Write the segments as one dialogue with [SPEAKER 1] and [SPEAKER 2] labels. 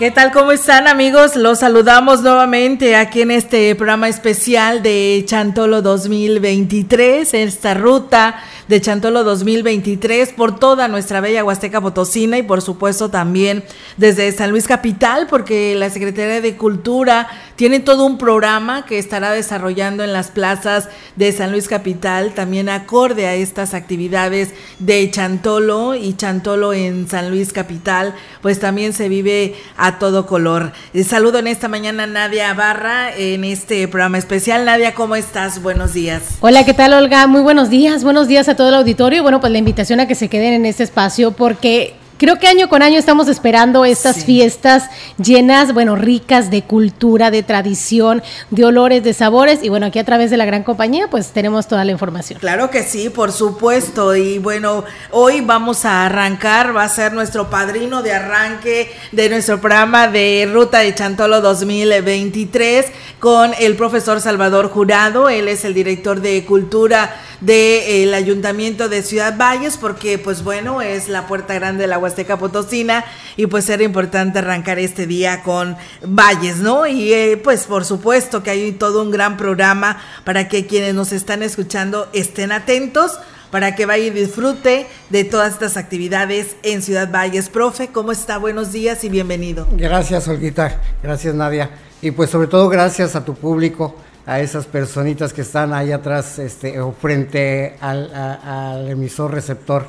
[SPEAKER 1] ¿Qué tal? ¿Cómo están amigos? Los saludamos nuevamente aquí en este programa especial de Chantolo 2023, esta ruta de Chantolo 2023 por toda nuestra bella Huasteca Potosina y por supuesto también desde San Luis Capital porque la Secretaría de Cultura tiene todo un programa que estará desarrollando en las plazas de San Luis Capital, también acorde a estas actividades de Chantolo y Chantolo en San Luis Capital, pues también se vive a todo color. Eh, saludo en esta mañana a Nadia Barra en este programa especial. Nadia, ¿cómo estás? Buenos días.
[SPEAKER 2] Hola, ¿qué tal Olga? Muy buenos días, buenos días a todo el auditorio. Bueno, pues la invitación a que se queden en este espacio porque Creo que año con año estamos esperando estas fiestas llenas, bueno, ricas de cultura, de tradición, de olores, de sabores. Y bueno, aquí a través de la gran compañía, pues tenemos toda la información.
[SPEAKER 1] Claro que sí, por supuesto. Y bueno, hoy vamos a arrancar, va a ser nuestro padrino de arranque de nuestro programa de Ruta de Chantolo 2023 con el profesor Salvador Jurado. Él es el director de Cultura del Ayuntamiento de Ciudad Valles, porque pues bueno, es la puerta grande de la Huasteca Potosina y pues era importante arrancar este día con Valles, ¿no? Y eh, pues por supuesto que hay todo un gran programa para que quienes nos están escuchando estén atentos para que vaya y disfrute de todas estas actividades en Ciudad Valles. Profe, ¿cómo está? Buenos días y bienvenido.
[SPEAKER 3] Gracias, Olguita. Gracias, Nadia. Y pues sobre todo gracias a tu público a esas personitas que están ahí atrás este, o frente al, al emisor receptor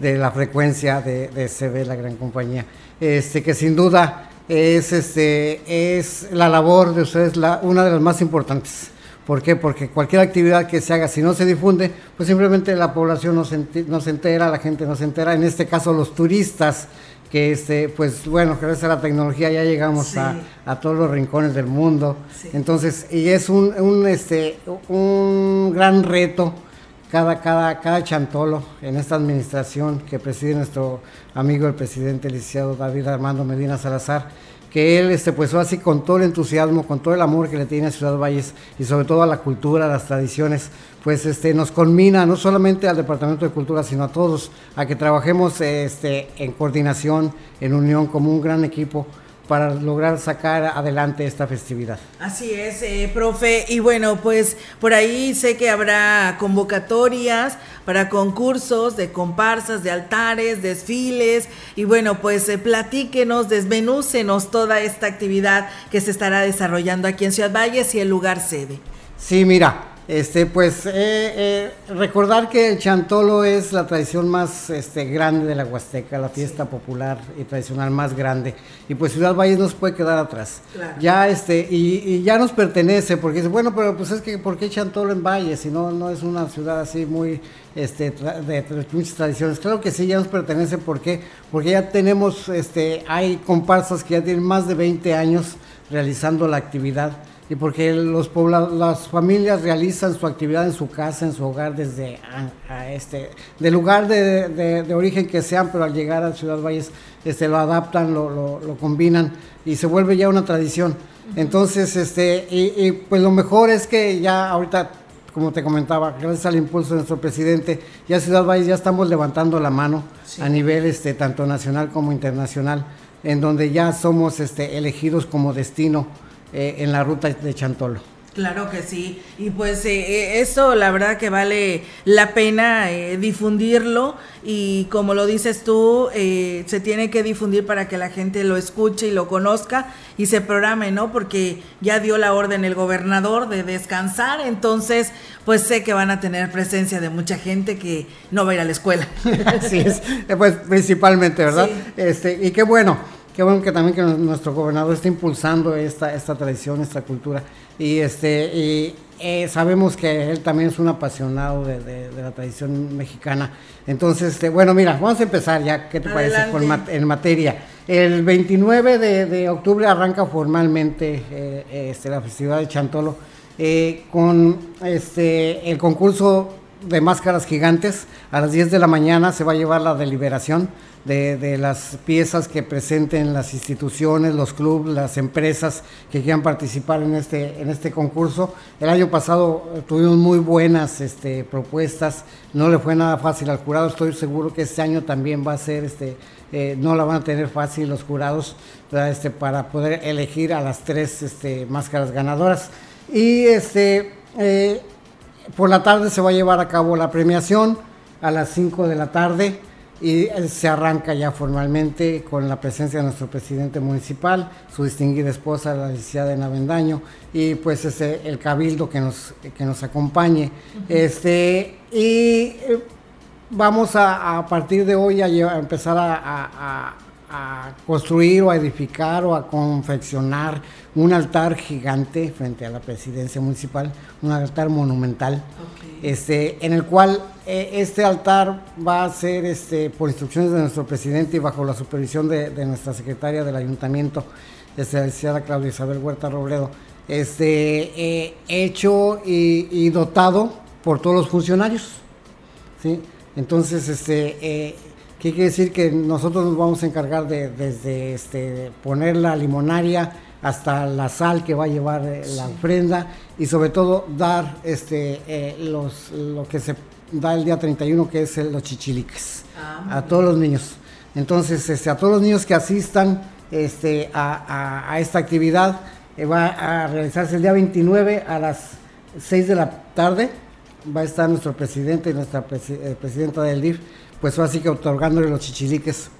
[SPEAKER 3] de la frecuencia de, de CB, la gran compañía. Este, que sin duda es, este, es la labor de ustedes la, una de las más importantes. ¿Por qué? Porque cualquier actividad que se haga, si no se difunde, pues simplemente la población no se, no se entera, la gente no se entera, en este caso los turistas que este, pues bueno, gracias a la tecnología ya llegamos a, a, todos los rincones del mundo. Entonces, y es un, un, este, un gran reto cada, cada, cada chantolo en esta administración que preside nuestro amigo el presidente licenciado David Armando Medina Salazar que él, este, pues así con todo el entusiasmo, con todo el amor que le tiene a Ciudad Valles y sobre todo a la cultura, a las tradiciones, pues este, nos conmina no solamente al Departamento de Cultura, sino a todos, a que trabajemos este, en coordinación, en unión, como un gran equipo para lograr sacar adelante esta festividad.
[SPEAKER 1] Así es, eh, profe. Y bueno, pues por ahí sé que habrá convocatorias para concursos de comparsas, de altares, desfiles. Y bueno, pues eh, platíquenos, desmenúcenos toda esta actividad que se estará desarrollando aquí en Ciudad Valles y el lugar sede.
[SPEAKER 3] Sí, mira, este, pues eh, eh, recordar que el chantolo es la tradición más este, grande de la Huasteca, la fiesta popular y tradicional más grande. Y pues Ciudad Valles no se puede quedar atrás. Ya este, y, ya nos pertenece, porque dice, bueno, pero pues es que ¿por qué chantolo en Valles? Si no, no es una ciudad así muy este, de, muchas tradiciones. Claro que sí, ya nos pertenece, ¿por qué? Porque ya tenemos, este, hay comparsas que ya tienen más de 20 años realizando la actividad y porque los las familias realizan su actividad en su casa, en su hogar, desde a, este, del lugar de, de, origen que sean, pero al llegar a Ciudad Valles este, lo adaptan, lo, lo, combinan y se vuelve ya una tradición. Entonces, este, y, pues lo mejor es que ya ahorita, como te comentaba, gracias al impulso de nuestro presidente, ya Ciudad Valles ya estamos levantando la mano a nivel este, tanto nacional como internacional, en donde ya somos este, elegidos como destino eh, en la ruta de Chantolo.
[SPEAKER 1] Claro que sí, y pues eh, eh, eso la verdad que vale la pena difundirlo y como lo dices tú, se tiene que difundir para que la gente lo escuche y lo conozca y se programe, ¿no? Porque ya dio la orden el gobernador de descansar, entonces pues sé que van a tener presencia de mucha gente que no va a ir a la escuela.
[SPEAKER 3] Así es, pues principalmente, ¿verdad? Este, y qué bueno qué bueno que también que nuestro gobernador está impulsando esta, esta tradición, esta cultura. Y este y, eh, sabemos que él también es un apasionado de, la tradición mexicana. Entonces, este, bueno, mira, vamos a empezar ya, ¿qué te parece en materia? El 29 de, octubre arranca formalmente eh, este, la festividad de Chantolo eh, con este, el concurso de máscaras gigantes. A las 10 de la mañana se va a llevar la deliberación de, las piezas que presenten las instituciones, los clubes, las empresas que quieran participar en este, en este concurso. El año pasado tuvimos muy buenas este, propuestas, no le fue nada fácil al jurado, estoy seguro que este año también va a ser, este, eh, no la van a tener fácil los jurados este, para poder elegir a las tres este, máscaras ganadoras. Y este, eh, por la tarde se va a llevar a cabo la premiación a las 5 de la tarde y se arranca ya formalmente con la presencia de nuestro presidente municipal, su distinguida esposa, la licenciada en Avendaño, y pues ese, el cabildo que nos, que nos acompañe. este, y eh, vamos a, a, partir de hoy a, empezar a, a, construir o a edificar o a confeccionar un altar gigante frente a la presidencia municipal, un altar monumental, este, en el cual eh, este altar va a ser este, por instrucciones de nuestro presidente y bajo la supervisión de, nuestra secretaria del ayuntamiento, este, la licenciada Claudia Isabel Huerta Robledo, este, eh, hecho y, dotado por todos los funcionarios. ¿sí? Entonces, este, eh, ¿qué quiere decir? Que nosotros nos vamos a encargar de desde este, poner la limonaria, hasta la sal que va a llevar eh, la ofrenda y sobre todo dar este eh, los lo que se da el día 31 que es los chichiliques ah, a todos los niños. Entonces este, a todos los niños que asistan este a, esta actividad eh, va a realizarse el día 29 a las 6 de la tarde. Va a estar nuestro presidente y nuestra presidenta del DIF pues así que otorgándole los chichiliques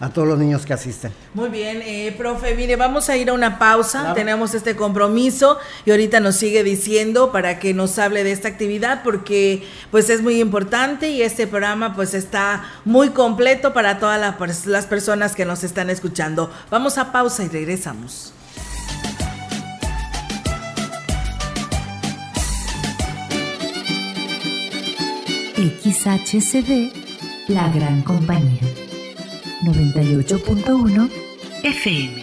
[SPEAKER 3] a todos los niños que asisten.
[SPEAKER 1] Muy bien, eh, profe, mire, vamos a ir a una pausa, tenemos este compromiso y ahorita nos sigue diciendo para que nos hable de esta actividad porque pues es muy importante y este programa pues está muy completo para todas las personas que nos están escuchando. Vamos a pausa y regresamos.
[SPEAKER 4] XHCD, la gran compañía. 98.1 FM.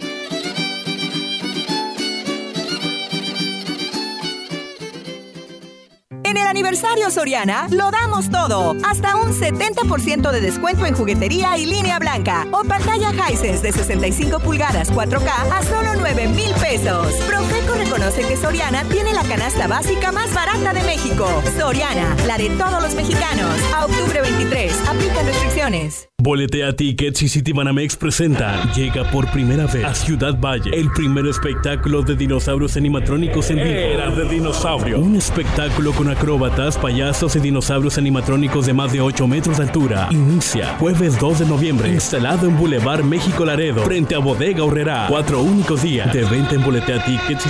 [SPEAKER 5] En el aniversario Soriana lo damos todo. Hasta un 70% de descuento en juguetería y línea blanca. O pantalla Hisense de 65 pulgadas 4K a solo 9 mil pesos. Profeco reconoce que Soriana tiene la canasta básica más barata de México. Soriana, la de todos los mexicanos. A octubre 23, aplica restricciones.
[SPEAKER 6] Boletea Tickets y Citibanamex presenta Llega por primera vez a Ciudad Valle el primer espectáculo de dinosaurios animatrónicos en vivo. Era de dinosaurio. Un espectáculo con acróbatas, payasos y dinosaurios animatrónicos de más de 8 metros de altura. Inicia jueves 2 de noviembre, instalado en Boulevard México Laredo, frente a Bodega Horrera. Cuatro únicos días de venta en Boletea Tickets y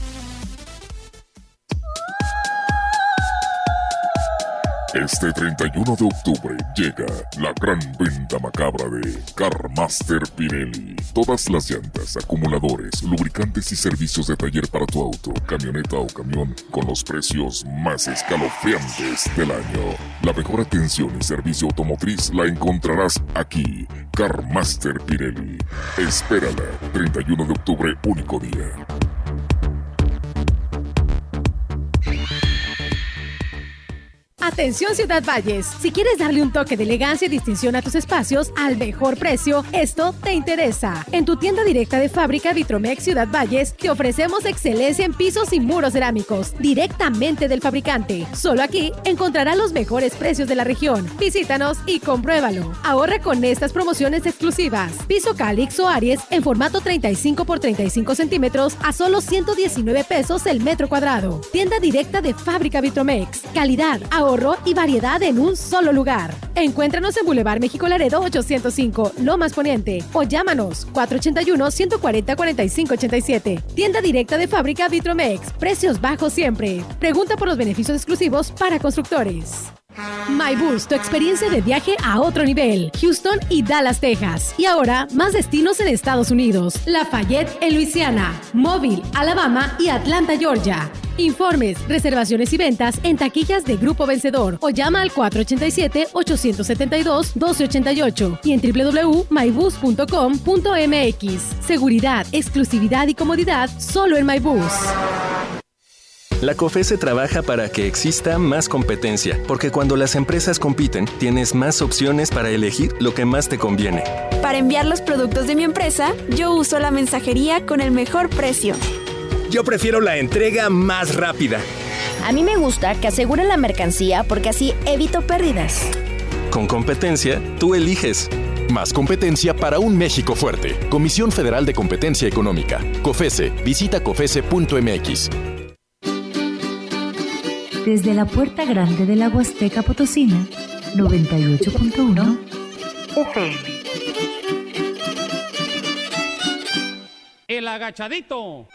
[SPEAKER 7] Este 31 de octubre llega la gran venta macabra de CarMaster Pirelli. Todas las llantas, acumuladores, lubricantes y servicios de taller para tu auto, camioneta o camión con los precios más escalofriantes del año. La mejor atención y servicio automotriz la encontrarás aquí. CarMaster Pirelli. Espérala, 31 de octubre, único día.
[SPEAKER 2] Atención Ciudad Valles, si quieres darle un toque de elegancia y distinción a tus espacios al mejor precio, esto te interesa. En tu tienda directa de fábrica Vitromex Ciudad Valles te ofrecemos excelencia en pisos y muros cerámicos directamente del fabricante. Solo aquí encontrarás los mejores precios de la región. Visítanos y compruébalo. Ahorra con estas promociones exclusivas. Piso Calix o Aries en formato 35 por 35 centímetros a solo 119 pesos el metro cuadrado. Tienda directa de fábrica Vitromex. Calidad, ahorro y variedad en un solo lugar. Encuéntranos en Boulevard México Laredo 805, Lomas Poniente, o llámanos 481-140-4587. Tienda directa de fábrica Vitromex. Precios bajos siempre. Pregunta por los beneficios exclusivos para constructores.
[SPEAKER 8] MyBus, tu experiencia de viaje a otro nivel. Houston y Dallas, Texas. Y ahora, más destinos en Estados Unidos. Lafayette en Luisiana. Mobile, Alabama y Atlanta, Georgia. Informes, reservaciones y ventas en taquillas de Grupo Vencedor o llama al 487-872-1288 y en www.mybus.com.mx. Seguridad, exclusividad y comodidad solo en MyBus.
[SPEAKER 9] La COFESE trabaja para que exista más competencia, porque cuando las empresas compiten, tienes más opciones para elegir lo que más te conviene.
[SPEAKER 10] Para enviar los productos de mi empresa, yo uso la mensajería con el mejor precio.
[SPEAKER 11] Yo prefiero la entrega más rápida.
[SPEAKER 12] A mí me gusta que aseguren la mercancía porque así evito pérdidas.
[SPEAKER 9] Con competencia, tú eliges.
[SPEAKER 13] Más competencia para un México fuerte. Comisión Federal de Competencia Económica. COFESE. Visita COFESE.mx.
[SPEAKER 4] Desde la puerta grande de la Huasteca Potosina, 98.1 FM.
[SPEAKER 14] El agachadito.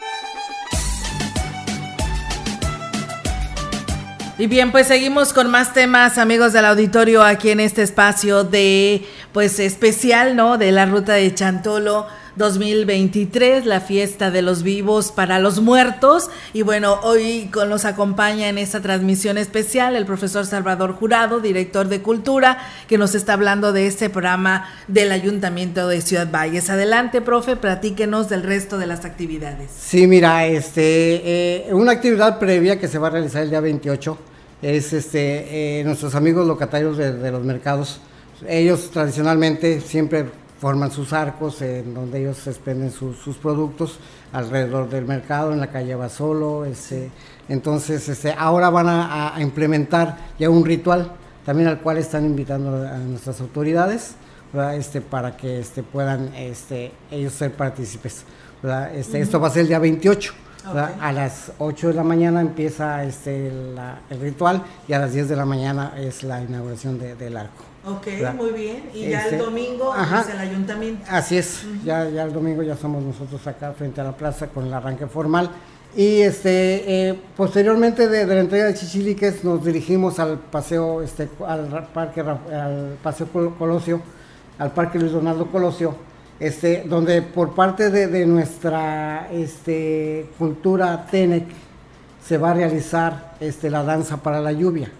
[SPEAKER 1] Y bien, pues seguimos con más temas, amigos del auditorio, aquí en este espacio de, pues especial, ¿no? De la ruta de Chantolo 2023, la fiesta de los vivos para los muertos. Y bueno, hoy nos acompaña en esta transmisión especial el profesor Salvador Jurado, director de Cultura, que nos está hablando de este programa del Ayuntamiento de Ciudad Valles. Adelante, profe, platíquenos del resto de las actividades.
[SPEAKER 3] Sí, mira, este, eh, una actividad previa que se va a realizar el día 28 es este, eh, nuestros amigos locatarios de, de los mercados. Ellos tradicionalmente siempre forman sus arcos en donde ellos expenden sus productos alrededor del mercado, en la calle Basolo. Este, entonces, este, ahora van a, implementar ya un ritual también al cual están invitando a nuestras autoridades este, para que este, puedan este, ellos ser partícipes. Este, Esto va a ser el día 28. A las 8 de la mañana empieza este, el ritual y a las 10 de la mañana es la inauguración del arco.
[SPEAKER 1] Ok, muy bien. Y ya el este, domingo es el ayuntamiento.
[SPEAKER 3] Así es, ya, ya el domingo ya somos nosotros acá frente a la plaza con el arranque formal. Y este, eh, posteriormente de, la entrega de Chichiliques nos dirigimos al paseo, este, al parque, al paseo Colosio, al parque Luis Donaldo Colosio, este, donde por parte de, de nuestra este, cultura TENEC se va a realizar este, la danza para la lluvia.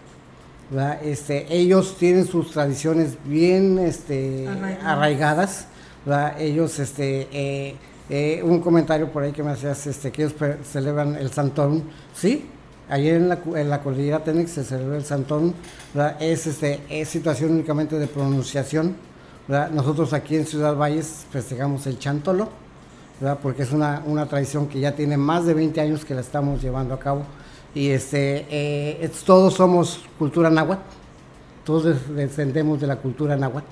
[SPEAKER 3] Este, ellos tienen sus tradiciones bien este, arraigadas, ellos, este, eh, eh, un comentario por ahí que me hacías, este, que ellos celebran el Santón, sí, ayer en la, en la cordillera Tenex se celebra el Santón, es, este, es situación únicamente de pronunciación, nosotros aquí en Ciudad Valles festejamos el Chantolo, porque es una, una tradición que ya tiene más de 20 años que la estamos llevando a cabo y este, eh, todos somos cultura náhuatl, todos descendemos de la cultura náhuatl,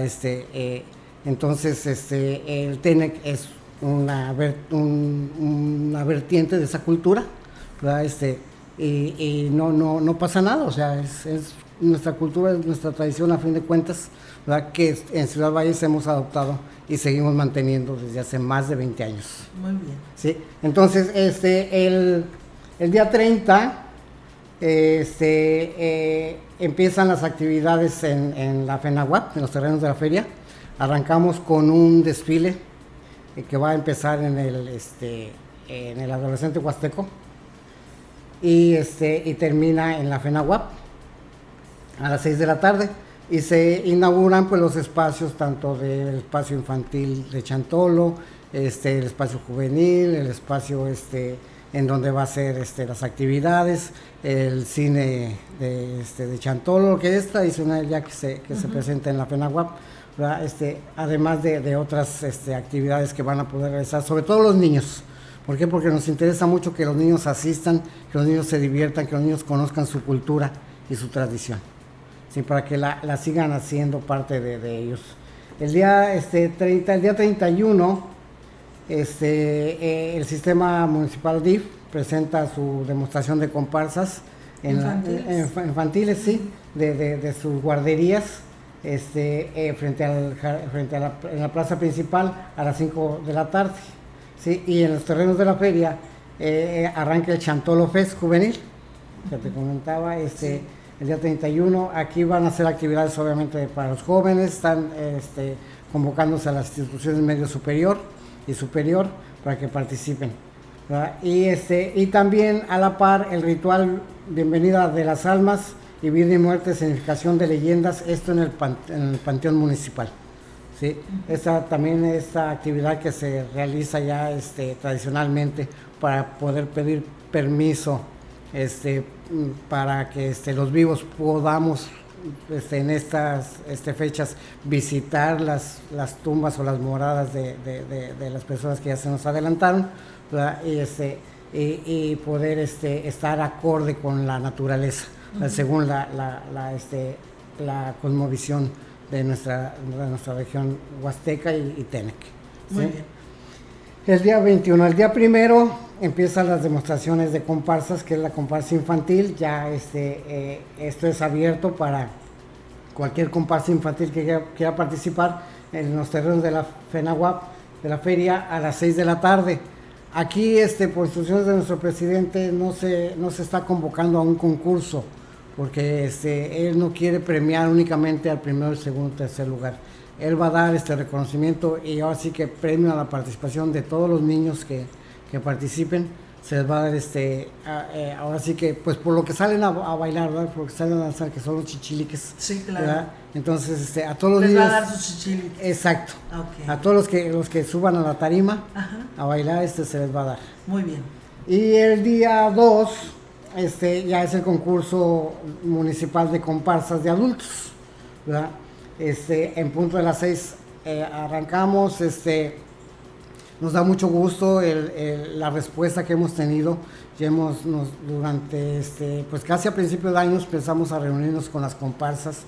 [SPEAKER 3] Este, eh, entonces, este, el TENEC es una, una vertiente de esa cultura, Este, y, no, no, no pasa nada, o sea, es, es nuestra cultura, es nuestra tradición a fin de cuentas, que en Ciudad Valles hemos adoptado y seguimos manteniendo desde hace más de 20 años.
[SPEAKER 1] Muy bien.
[SPEAKER 3] ¿Sí? Entonces, este, el, el día 30 este, eh, empiezan las actividades en, la FENAWAP, en los terrenos de la feria. Arrancamos con un desfile eh, que va a empezar en el, este, en el adolescente huasteco y, este, y termina en la FENAWAP a las 6 de la tarde y se inauguran pues los espacios tanto del espacio infantil de Chantolo, este, el espacio juvenil, el espacio este, en donde va a ser este, las actividades, el cine de, este, de Chantolo, que es tradicional ya que se, que se presenta en la FENAWAP, este, además de, de otras este, actividades que van a poder realizar, sobre todo los niños. ¿Por qué? Porque nos interesa mucho que los niños asistan, que los niños se diviertan, que los niños conozcan su cultura y su tradición, ¿sí? para que la, la sigan haciendo parte de, de, ellos. El día, este, 30, el día 31 este, eh, el sistema municipal DIF presenta su demostración de comparsas en infantiles, sí, de, sus guarderías este, eh, frente, al, frente a la, en la plaza principal a las 5 de la tarde. ¿sí? Y en los terrenos de la feria eh, arranca el Chantolo Fest juvenil, que te comentaba, este, el día 31. Aquí van a hacer actividades obviamente para los jóvenes, están este, convocándose a las instituciones medio superior y superior para que participen. Y, este, y también a la par el ritual Bienvenida de las Almas y Vida y Muerte, significación de leyendas, esto en el, en el Panteón Municipal. ¿sí? Esta también esta actividad que se realiza ya este, tradicionalmente para poder pedir permiso este, para que este, los vivos podamos este, en estas este, fechas visitar las, las tumbas o las moradas de, las personas que ya se nos adelantaron y, este, y, poder este, estar acorde con la naturaleza, según la, la, este, la cosmovisión de nuestra, de nuestra región huasteca y, Tenec. El día 21, el día primero empiezan las demostraciones de comparsas, que es la comparsa infantil. Ya este, eh, esto es abierto para cualquier comparsa infantil que quiera, participar en los terrenos de la FENAWAP, de la feria, a las 6 de la tarde. Aquí, este, por instrucciones de nuestro presidente, no se, no se está convocando a un concurso, porque este, él no quiere premiar únicamente al primero, segundo, tercer lugar. Él va a dar este reconocimiento y ahora sí que premio a la participación de todos los niños que, que participen. Se les va a dar este eh, ahora sí que pues por lo que salen a, bailar ¿verdad? por lo que salen a danzar que son los chichiliques
[SPEAKER 1] sí claro.
[SPEAKER 3] entonces este a todos los
[SPEAKER 1] les
[SPEAKER 3] niños
[SPEAKER 1] va a dar sus chichiliques.
[SPEAKER 3] Exacto. A todos los que los que suban a la tarima a bailar este se les va a dar.
[SPEAKER 1] Muy bien.
[SPEAKER 3] Y el día 2 este ya es el concurso municipal de comparsas de adultos ¿verdad? Este en punto de las 6 eh, arrancamos este nos da mucho gusto la respuesta que hemos tenido. Ya hemos, durante, este, pues casi a principios de años empezamos a reunirnos con las comparsas.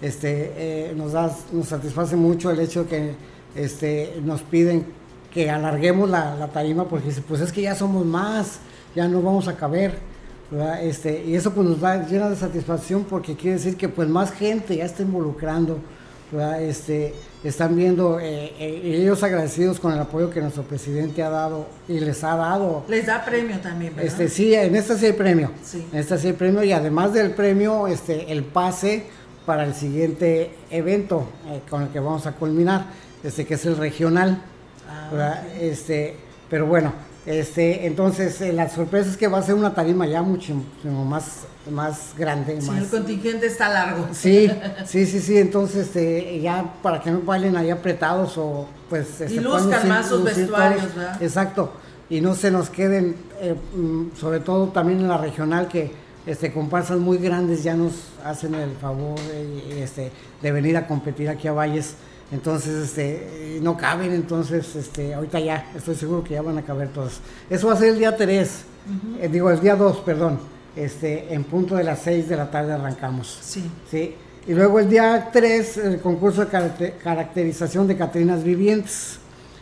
[SPEAKER 3] Este, eh, nos, da, nos satisface mucho el hecho de que este, nos piden que alarguemos la, tarima porque pues es que ya somos más, ya no vamos a caber. Este, y eso pues nos da llena de satisfacción porque quiere decir que pues más gente ya está involucrando. Este, están viendo eh, eh, ellos agradecidos con el apoyo que nuestro presidente ha dado y les ha dado.
[SPEAKER 1] Les da premio también, ¿verdad?
[SPEAKER 3] Este, sí, en esta sí hay premio. Sí. En esta sí hay premio y además del premio, este, el pase para el siguiente evento eh, con el que vamos a culminar, este, que es el regional. Ah, este, pero bueno, este, entonces la sorpresa es que va a ser una tarima ya muchísimo más más grande.
[SPEAKER 1] Sí,
[SPEAKER 3] más...
[SPEAKER 1] el contingente está largo.
[SPEAKER 3] Sí, sí, sí, sí, entonces este, ya para que no bailen ahí apretados o pues...
[SPEAKER 1] y este, luzcan más sus vestuarios, ¿verdad?
[SPEAKER 3] Exacto, y no se nos queden, eh, mm, sobre todo también en la regional que este, comparsas muy grandes ya nos hacen el favor de, este, de venir a competir aquí a Valles. Entonces, este, no caben, entonces, este, ahorita ya, estoy seguro que ya van a caber todas. Eso va a ser el día 3, eh, digo, el día 2, perdón este, en punto de las 6 de la tarde arrancamos.
[SPEAKER 1] Sí.
[SPEAKER 3] ¿sí? Y luego el día 3, el concurso de caracterización de Catrinas Vivientes.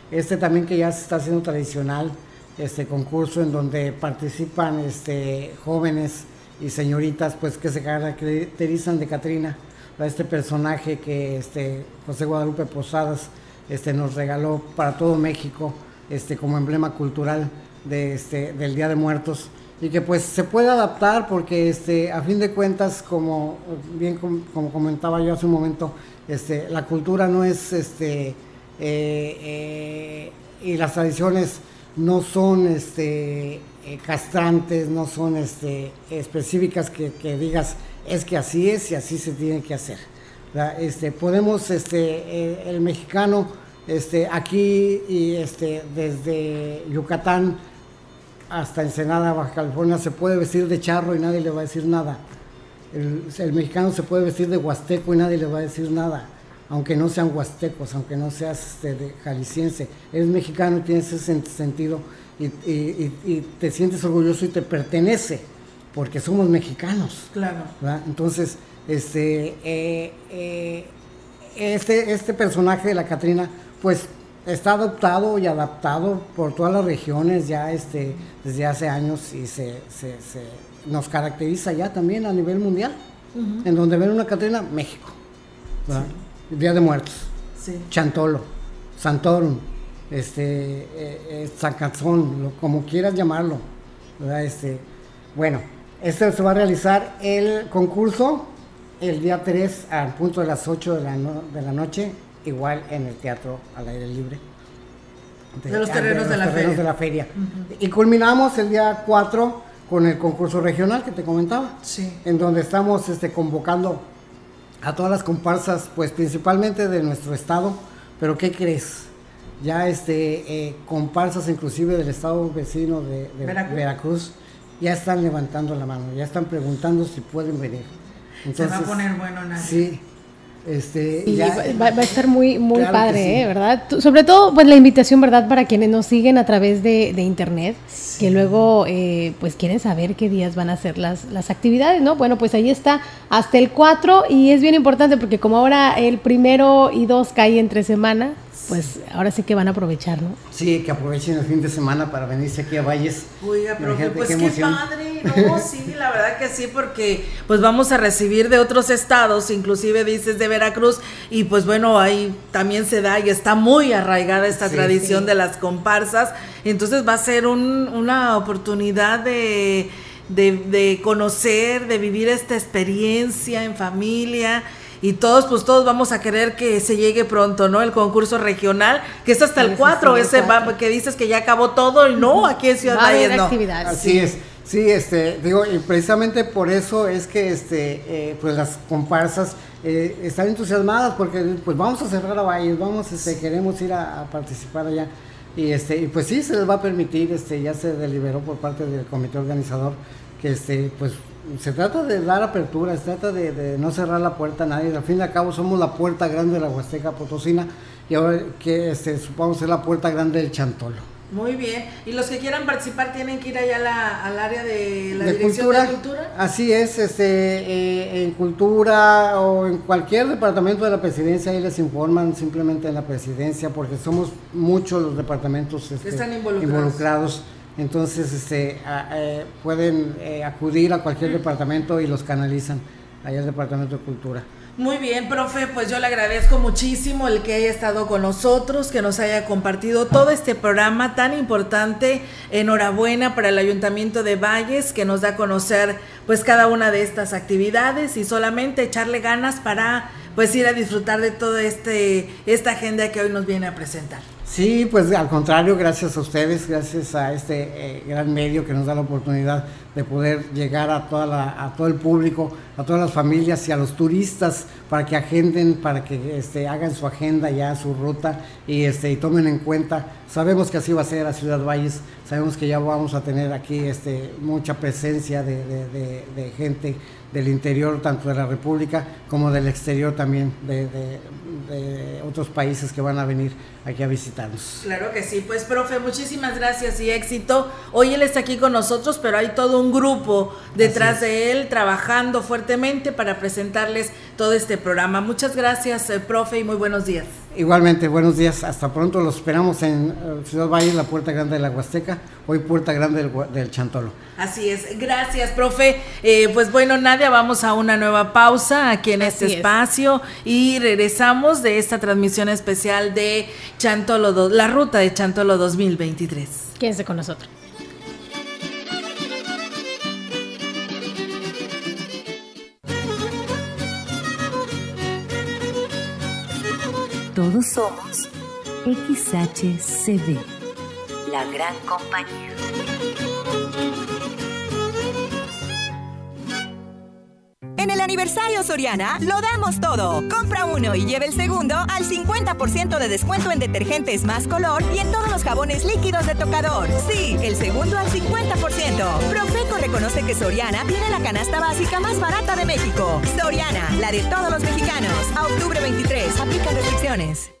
[SPEAKER 3] Este también que ya se está haciendo tradicional, este concurso en donde participan este, jóvenes y señoritas pues que se caracterizan de Catrina. Este personaje que este, José Guadalupe Posadas este, nos regaló para todo México este, como emblema cultural de, este, del Día de Muertos. Y que pues se puede adaptar porque este a fin de cuentas como bien como, comentaba yo hace un momento este la cultura no es este eh, eh, y las tradiciones no son este eh, castrantes no son este específicas que, digas es que así es y así se tiene que hacer este podemos este el mexicano este aquí y este desde Yucatán hasta Ensenada, Baja California, se puede vestir de charro y nadie le va a decir nada. El, mexicano se puede vestir de huasteco y nadie le va a decir nada, aunque no sean huastecos, aunque no seas este, jalisciense. Eres mexicano y tienes ese sentido y, te sientes orgulloso y te pertenece, porque somos mexicanos.
[SPEAKER 1] Claro.
[SPEAKER 3] Entonces, este, eh, eh, este, este personaje de la Catrina, pues está adoptado y adaptado por todas las regiones ya este, desde hace años y se, nos caracteriza ya también a nivel mundial. En donde ven una Catrina, México. Día de Muertos. Chantolo, Santorum, este, eh, eh, San Cazón, como quieras llamarlo. Este, bueno, Este se va a realizar el concurso el día 3 al punto de las 8 de la, de la noche, igual en el teatro al aire libre.
[SPEAKER 1] De, los terrenos, de,
[SPEAKER 3] la feria. Y culminamos el día 4 con el concurso regional que te comentaba,
[SPEAKER 1] sí.
[SPEAKER 3] en donde estamos este, convocando a todas las comparsas, pues principalmente de nuestro estado, pero ¿qué crees? Ya este, eh, comparsas inclusive del estado vecino de, Veracruz. Ya están levantando la mano, ya están preguntando si pueden venir.
[SPEAKER 1] Se va a poner bueno, Nadia.
[SPEAKER 3] Sí, este,
[SPEAKER 2] va, a estar muy, muy padre, ¿eh? ¿verdad? Sobre todo, pues la invitación, ¿verdad? Para quienes nos siguen a través de, internet, que luego, eh, pues quieren saber qué días van a ser las, las actividades, ¿no? Bueno, pues ahí está hasta el 4 y es bien importante porque como ahora el primero y dos cae entre semana, pues ahora sí que van a aprovechar, ¿no?
[SPEAKER 3] Sí, que aprovechen el fin de semana para venirse aquí a Valles.
[SPEAKER 1] Oiga, pero pues qué, padre, no, sí, la verdad que sí, porque pues vamos a recibir de otros estados, inclusive dices de Veracruz, y pues bueno, ahí también se da y está muy arraigada esta tradición de las comparsas, entonces va a ser una oportunidad de, de conocer, de vivir esta experiencia en familia y todos, pues todos vamos a querer que se llegue pronto, ¿no? El concurso regional, que es hasta el 4, ese que dices que ya acabó todo y no, aquí en Ciudad Valles no.
[SPEAKER 3] Así es. Sí, este, digo, y precisamente por eso es que este, eh, pues las comparsas eh, están entusiasmadas porque pues vamos a cerrar a Valles, vamos, este, queremos ir a, participar allá. Y este, y pues sí se les va a permitir, este, ya se deliberó por parte del comité organizador que este, pues se trata de dar apertura, se trata de, no cerrar la puerta a nadie. Al fin y al cabo somos la puerta grande de la Huasteca Potosina y ahora que este, supongamos ser la puerta grande del Chantolo.
[SPEAKER 1] Muy bien. ¿Y los que quieran participar tienen que ir allá al área de la Dirección cultura, de Cultura?
[SPEAKER 3] Así es, este, eh, en Cultura o en cualquier departamento de la presidencia, ahí les informan simplemente en la presidencia, porque somos muchos los departamentos este,
[SPEAKER 1] Están involucrados.
[SPEAKER 3] involucrados entonces, este, eh, pueden eh, acudir a cualquier departamento y los canalizan allá al Departamento de Cultura.
[SPEAKER 1] Muy bien, profe, pues yo le agradezco muchísimo el que haya estado con nosotros, que nos haya compartido todo este programa tan importante. Enhorabuena para el Ayuntamiento de Valles, que nos da a conocer pues cada una de estas actividades y solamente echarle ganas para pues ir a disfrutar de toda este, esta agenda que hoy nos viene a presentar.
[SPEAKER 3] Sí, pues al contrario, gracias a ustedes, gracias a este eh, gran medio que nos da la oportunidad de poder llegar a, toda la, a todo el público, a todas las familias y a los turistas para que agenden, para que este, hagan su agenda ya, su ruta y, este, y tomen en cuenta. Sabemos que así va a ser a Ciudad Valles, sabemos que ya vamos a tener aquí este, mucha presencia de, de gente del interior, tanto de la República como del exterior también, de, otros países que van a venir aquí a visitarnos.
[SPEAKER 1] Claro que sí, pues profe, muchísimas gracias y éxito. Hoy él está aquí con nosotros, pero hay todo un grupo detrás de él trabajando fuertemente para presentarles todo este programa. Muchas gracias, eh, profe, y muy buenos días.
[SPEAKER 3] Igualmente, buenos días. Hasta pronto. Los esperamos en eh, Ciudad Valle, la Puerta Grande de la Huasteca, hoy Puerta Grande del, Chantolo.
[SPEAKER 1] Así es. Gracias, profe. Eh, pues bueno, Nadia, vamos a una nueva pausa aquí en este espacio y regresamos de esta transmisión especial de Chantolo, la ruta de Chantolo 2023.
[SPEAKER 2] Quédense con nosotros.
[SPEAKER 4] Todos somos XHCD, la gran compañía.
[SPEAKER 5] En el aniversario Soriana lo damos todo. Compra uno y lleve el segundo al 50% de descuento en detergentes más color y en todos los jabones líquidos de tocador. Sí, el segundo al 50%. Profeco reconoce que Soriana tiene la canasta básica más barata de México. Soriana, la de todos los mexicanos. A octubre 23, aplica restricciones.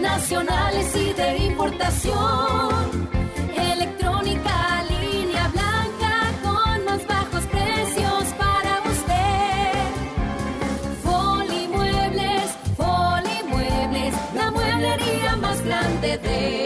[SPEAKER 15] nacionales y de importación. Electrónica, línea blanca con más bajos precios para usted. Polimuebles, Polimuebles, la mueblería más grande de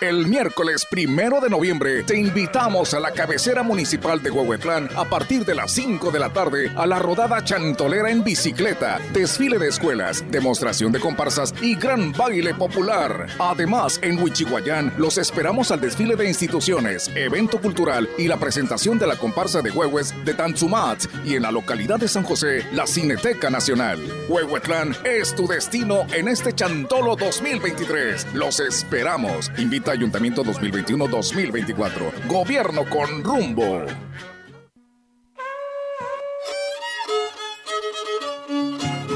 [SPEAKER 16] El miércoles primero de noviembre te invitamos a la cabecera municipal de Huehuetlán a partir de las 5 de la tarde a la rodada chantolera en bicicleta, desfile de escuelas, demostración de comparsas y gran baile popular. Además, en Huichihuayán los esperamos al desfile de instituciones, evento cultural y la presentación de la comparsa de Huehues de Tanzumat y en la localidad de San José, la Cineteca Nacional. Huehuetlán es tu destino en este Chantolo 2023. Los esperamos. Ayuntamiento 2021-2024. Gobierno con rumbo.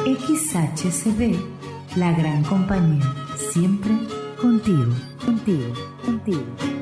[SPEAKER 4] XHCB, la gran compañía, siempre contigo, contigo, contigo.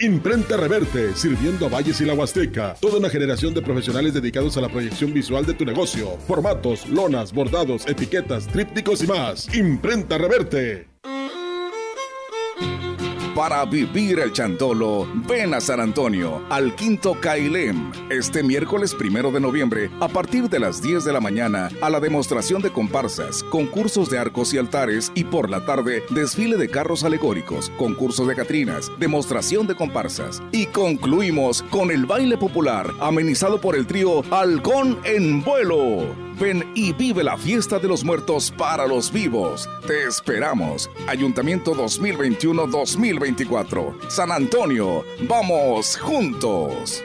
[SPEAKER 17] Imprenta Reverte, sirviendo a Valles y la Huasteca. Toda una generación de profesionales dedicados a la proyección visual de tu negocio. Formatos, lonas, bordados, etiquetas, trípticos y más. Imprenta Reverte.
[SPEAKER 16] Para vivir el chantolo, ven a San Antonio, al Quinto Cailem, este miércoles primero de noviembre, a partir de las 10 de la mañana, a la demostración de comparsas, concursos de arcos y altares y por la tarde, desfile de carros alegóricos, concurso de catrinas, demostración de comparsas. Y concluimos con el baile popular, amenizado por el trío Halcón en Vuelo. Ven y vive la fiesta de los muertos para los vivos. Te esperamos. Ayuntamiento 2021-2024. San Antonio. Vamos juntos.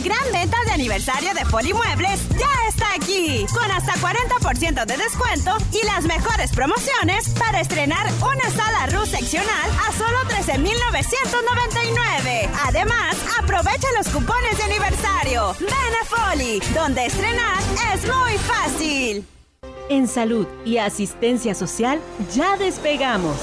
[SPEAKER 5] gran venta de aniversario de Polimuebles ya está aquí, con hasta 40% de descuento y las mejores promociones para estrenar una sala RUS seccional a solo 13,999. Además, aprovecha los cupones de aniversario. Ven a Foli, donde estrenar es muy fácil.
[SPEAKER 18] En salud y asistencia social ya despegamos.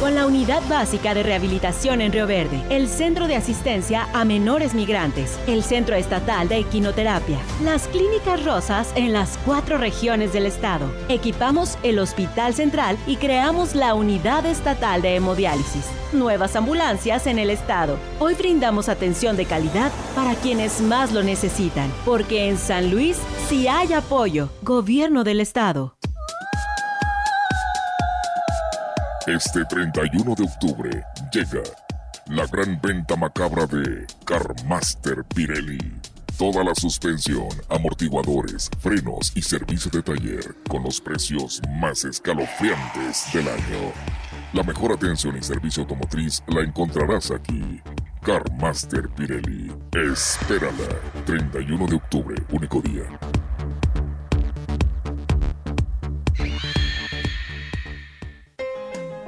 [SPEAKER 18] Con la Unidad Básica de Rehabilitación en Río Verde, el Centro de Asistencia a Menores Migrantes, el Centro Estatal de Equinoterapia, las Clínicas Rosas en las cuatro regiones del estado. Equipamos el Hospital Central y creamos la Unidad Estatal de Hemodiálisis. Nuevas ambulancias en el estado. Hoy brindamos atención de calidad para quienes más lo necesitan, porque en San Luis sí hay apoyo. Gobierno del Estado.
[SPEAKER 7] Este 31 de octubre llega la gran venta macabra de Carmaster Pirelli. Toda la suspensión, amortiguadores, frenos y servicio de taller con los precios más escalofriantes del año. La mejor atención y servicio automotriz la encontrarás aquí. CarMaster Pirelli. Espérala. 31 de octubre, único día.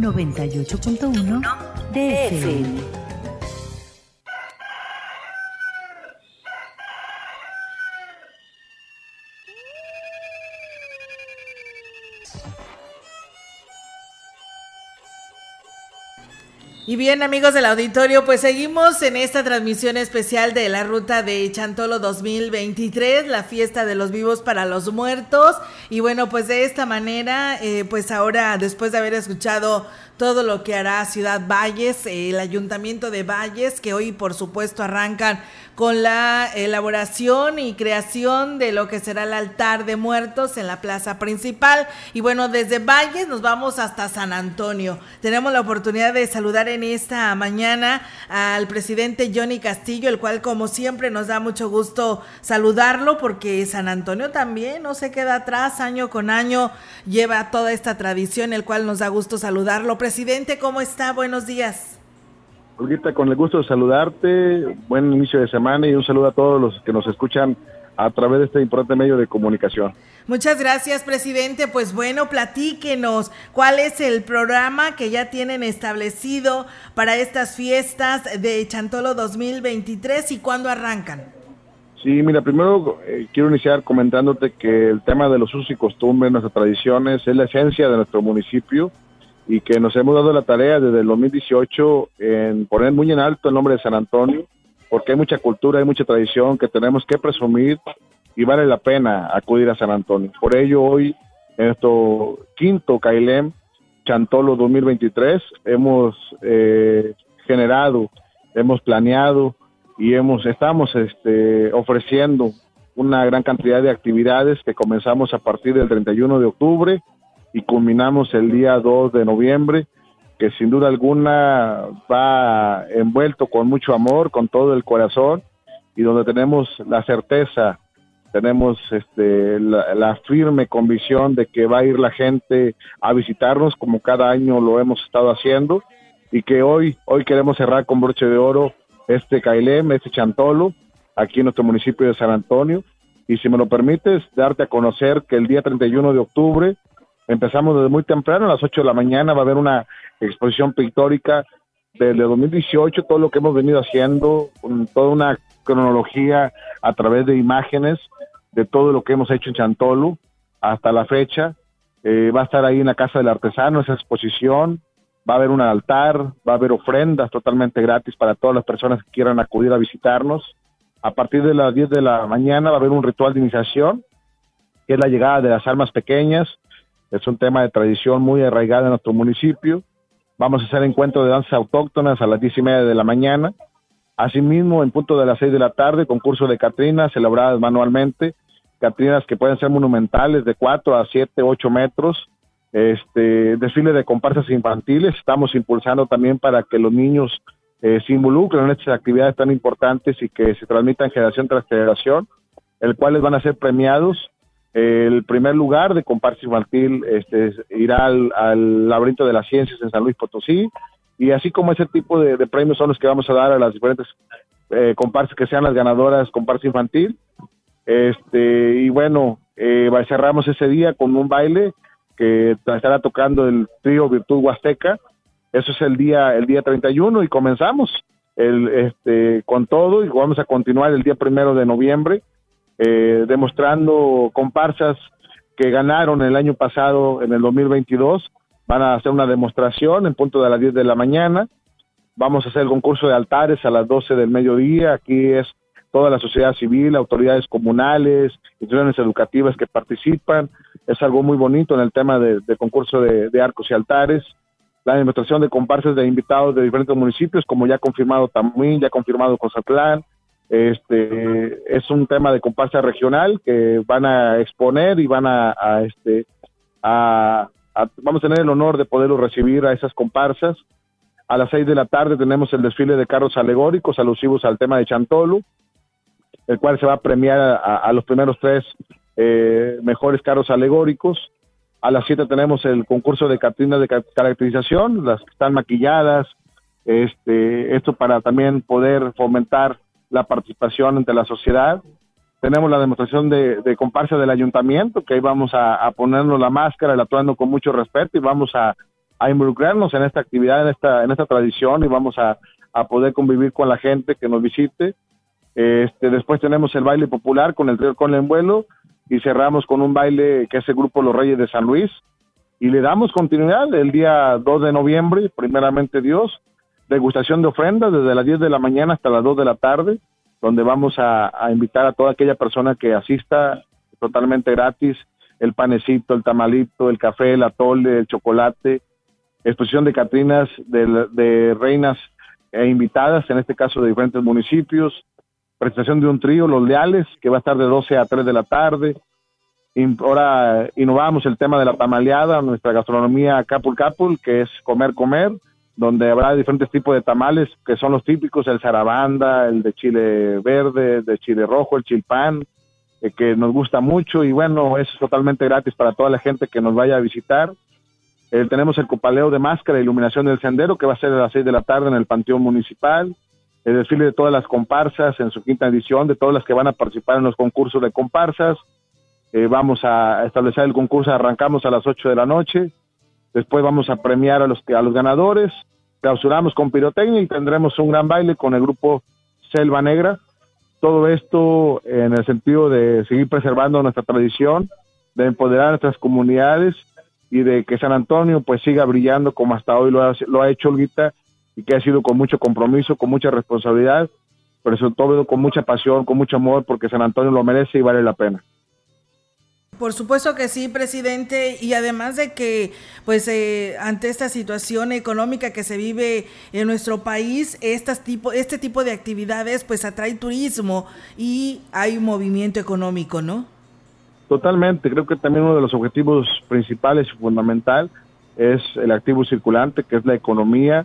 [SPEAKER 4] 98.1 DFM.
[SPEAKER 1] Y bien, amigos del auditorio, pues seguimos en esta transmisión especial de la ruta de Chantolo 2023, la fiesta de los vivos para los muertos. Y bueno, pues de esta manera, eh, pues ahora, después de haber escuchado todo lo que hará Ciudad Valles, el Ayuntamiento de Valles, que hoy por supuesto arrancan con la elaboración y creación de lo que será el altar de muertos en la plaza principal. Y bueno, desde Valles nos vamos hasta San Antonio. Tenemos la oportunidad de saludar en esta mañana al presidente Johnny Castillo, el cual como siempre nos da mucho gusto saludarlo porque San Antonio también no se queda atrás, año con año lleva toda esta tradición, el cual nos da gusto saludarlo. ¿Cómo está? Buenos días.
[SPEAKER 19] Olguita, con el gusto de saludarte, buen inicio de semana y un saludo a todos los que nos escuchan a través de este importante medio de comunicación.
[SPEAKER 1] Muchas gracias, presidente. Pues bueno, platíquenos cuál es el programa que ya tienen establecido para estas fiestas de Chantolo 2023 y cuándo arrancan.
[SPEAKER 19] Sí, mira, primero eh, quiero iniciar comentándote que el tema de los usos y costumbres, nuestras tradiciones, es la esencia de nuestro municipio y que nos hemos dado la tarea desde el 2018 en poner muy en alto el nombre de San Antonio, porque hay mucha cultura, hay mucha tradición que tenemos que presumir y vale la pena acudir a San Antonio. Por ello hoy, en nuestro quinto Cailem Chantolo 2023, hemos eh, generado, hemos planeado y hemos estamos este, ofreciendo una gran cantidad de actividades que comenzamos a partir del 31 de octubre y culminamos el día 2 de noviembre, que sin duda alguna va envuelto con mucho amor, con todo el corazón y donde tenemos la certeza, tenemos este, la, firme convicción de que va a ir la gente a visitarnos como cada año lo hemos estado haciendo y que hoy, hoy queremos cerrar con broche de oro este Cailem, este Chantolo, aquí en nuestro municipio de San Antonio. Y si me lo permites, darte a conocer que el día 31 de octubre Empezamos desde muy temprano, a las 8 de la mañana va a haber una exposición pictórica desde 2018, todo lo que hemos venido haciendo, toda una cronología a través de imágenes de todo lo que hemos hecho en Chantolo hasta la fecha. Eh, va a estar ahí en la Casa del Artesano esa exposición, va a haber un altar, va a haber ofrendas totalmente gratis para todas las personas que quieran acudir a visitarnos. A partir de las 10 de la mañana va a haber un ritual de iniciación, que es la llegada de las almas pequeñas, es un tema de tradición muy arraigada en nuestro municipio. Vamos a hacer encuentro de danzas autóctonas a las diez y media de la mañana. Asimismo, en punto de las seis de la tarde, concurso de Catrinas celebradas manualmente. Catrinas que pueden ser monumentales de cuatro a siete, ocho metros. Este, desfile de comparsas infantiles. Estamos impulsando también para que los niños eh, se involucren en estas actividades tan importantes y que se transmitan generación tras generación, el cuales van a ser premiados el primer lugar de comparsa infantil este, irá al, laberinto de las ciencias en San Luis Potosí y así como ese tipo de, premios son los que vamos a dar a las diferentes eh, comparsas que sean las ganadoras comparsa infantil. Este, y bueno, eh, cerramos ese día con un baile que estará tocando el trío Virtud Huasteca. Eso es el día, el día 31 y comenzamos el, este, con todo y vamos a continuar el día primero de noviembre eh, demostrando comparsas que ganaron el año pasado en el 2022. Van a hacer una demostración en punto de las 10 de la mañana. Vamos a hacer el concurso de altares a las 12 del mediodía. Aquí es toda la sociedad civil, autoridades comunales, instituciones educativas que participan. Es algo muy bonito en el tema del concurso de, arcos y altares. La demostración de comparsas de invitados de diferentes municipios, como ya confirmado Tamuín, ya confirmado Cozatlán. Este, es un tema de comparsa regional que van a exponer y van a, este, a, vamos a tener el honor de poderlo recibir a esas comparsas. A las seis de la tarde tenemos el desfile de carros alegóricos alusivos al tema de Chantolo el cual se va a premiar a, los primeros tres eh, mejores carros alegóricos. A las siete tenemos el concurso de Catrinas de caracterización, las que están maquilladas, este, esto para también poder fomentar la participación entre la sociedad. Tenemos la demostración de, comparsa del ayuntamiento, que ahí vamos a, ponernos la máscara, el atuendo con mucho respeto y vamos a, involucrarnos en esta actividad, en esta, en esta tradición y vamos a, a poder convivir con la gente que nos visite. Este, después tenemos el baile popular con el trío con el vuelo y cerramos con un baile que es el grupo Los Reyes de San Luis y le damos continuidad el día 2 de noviembre, primeramente Dios, degustación de ofrendas desde las 10 de la mañana hasta las 2 de la tarde, donde vamos a, invitar a toda aquella persona que asista totalmente gratis, el panecito, el tamalito, el café, el atole, el chocolate, exposición de Catrinas, de, reinas e invitadas, en este caso de diferentes municipios, presentación de un trío, Los Leales, que va a estar de 12 a 3 de la tarde. ahora innovamos el tema de la tamaleada, nuestra gastronomía Capul Capul, que es comer, comer, donde habrá diferentes tipos de tamales, que son los típicos, el zarabanda, el de chile verde, el de chile rojo, el chilpán, eh, que nos gusta mucho y bueno, es totalmente gratis para toda la gente que nos vaya a visitar. Eh, tenemos el copaleo de máscara e iluminación del sendero, que va a ser a las 6 de la tarde en el Panteón Municipal el desfile de todas las comparsas en su quinta edición, de todas las que van a participar en los concursos de comparsas. Eh, vamos a establecer el concurso, arrancamos a las 8 de la noche, después vamos a premiar a los, a los ganadores, clausuramos con pirotecnia y tendremos un gran baile con el grupo Selva Negra. Todo esto en el sentido de seguir preservando nuestra tradición, de empoderar nuestras comunidades y de que San Antonio pues siga brillando como hasta hoy lo ha, lo ha hecho Olguita y que ha sido con mucho compromiso, con mucha responsabilidad, pero sobre todo con mucha pasión, con mucho amor, porque San Antonio lo merece y vale la pena.
[SPEAKER 1] Por supuesto que sí, presidente, y además de que, pues, eh, ante esta situación económica que se vive en nuestro país, estas tipo, este tipo de actividades, pues, atrae turismo y hay movimiento económico, ¿no?
[SPEAKER 19] Totalmente, creo que también uno de los objetivos principales y fundamental es el activo circulante, que es la economía,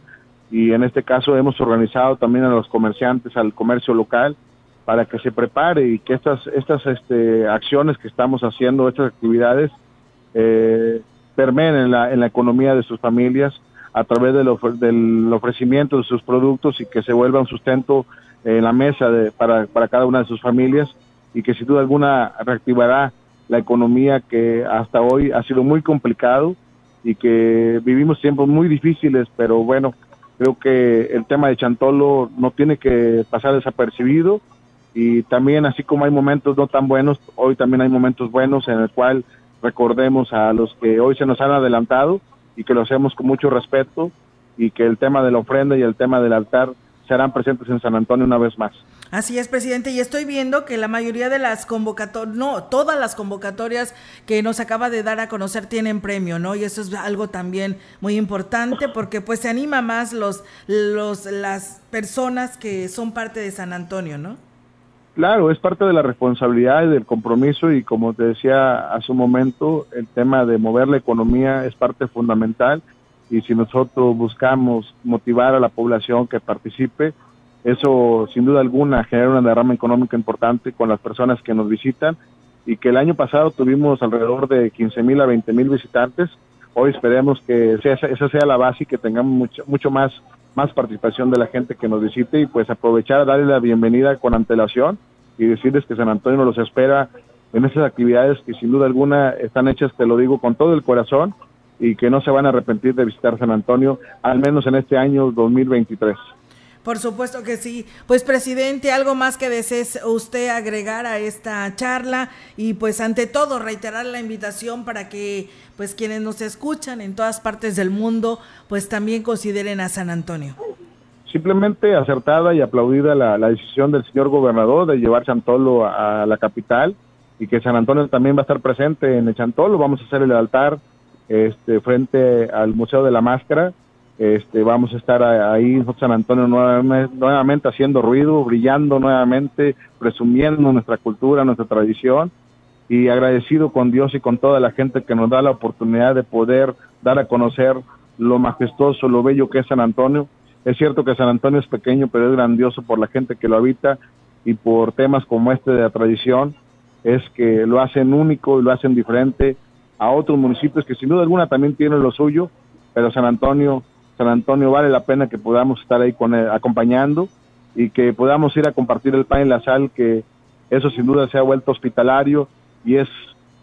[SPEAKER 19] y en este caso hemos organizado también a los comerciantes, al comercio local, para que se prepare y que estas, estas este, acciones que estamos haciendo, estas actividades, eh, permeen en la, en la economía de sus familias a través del, del ofrecimiento de sus productos y que se vuelva un sustento en la mesa de, para, para cada una de sus familias y que sin duda alguna reactivará la economía que hasta hoy ha sido muy complicado y que vivimos tiempos muy difíciles, pero bueno, Creo que el tema de Chantolo no tiene que pasar desapercibido y también así como hay momentos no tan buenos, hoy también hay momentos buenos en el cual recordemos a los que hoy se nos han adelantado y que lo hacemos con mucho respeto y que el tema de la ofrenda y el tema del altar serán presentes en San Antonio una vez más.
[SPEAKER 1] Así es, presidente, y estoy viendo que la mayoría de las convocatorias, no, todas las convocatorias que nos acaba de dar a conocer tienen premio, ¿no? Y eso es algo también muy importante porque pues se anima más los, los, las personas que son parte de San Antonio, ¿no?
[SPEAKER 19] Claro, es parte de la responsabilidad y del compromiso y como te decía hace un momento, el tema de mover la economía es parte fundamental y si nosotros buscamos motivar a la población que participe, eso sin duda alguna genera una derrama económica importante con las personas que nos visitan y que el año pasado tuvimos alrededor de 15 mil a 20 mil visitantes. Hoy esperemos que sea, esa sea la base y que tengamos mucho, mucho más, más participación de la gente que nos visite y pues aprovechar a darle la bienvenida con antelación y decirles que San Antonio nos los espera en esas actividades que sin duda alguna están hechas, te lo digo con todo el corazón, y que no se van a arrepentir de visitar San Antonio, al menos en este año 2023.
[SPEAKER 1] Por supuesto que sí. Pues presidente, algo más que desees usted agregar a esta charla y pues ante todo reiterar la invitación para que pues quienes nos escuchan en todas partes del mundo pues también consideren a San Antonio.
[SPEAKER 19] simplemente acertada y aplaudida la, decisión del señor gobernador de llevar Chantolo a, la capital y que San Antonio también va a estar presente en el Chantolo. Vamos a hacer el altar este, frente al Museo de la Máscara. Este, vamos a estar ahí en San Antonio nuevamente, nuevamente haciendo ruido, brillando nuevamente, presumiendo nuestra cultura, nuestra tradición y agradecido con Dios y con toda la gente que nos da la oportunidad de poder dar a conocer lo majestuoso, lo bello que es San Antonio. Es cierto que San Antonio es pequeño, pero es grandioso por la gente que lo habita y por temas como este de la tradición, es que lo hacen único y lo hacen diferente a otros municipios que sin duda alguna también tienen lo suyo, pero San Antonio, San Antonio vale la pena que podamos estar ahí con acompañando y que podamos ir a compartir el pan y la sal, que eso sin duda se ha vuelto hospitalario y es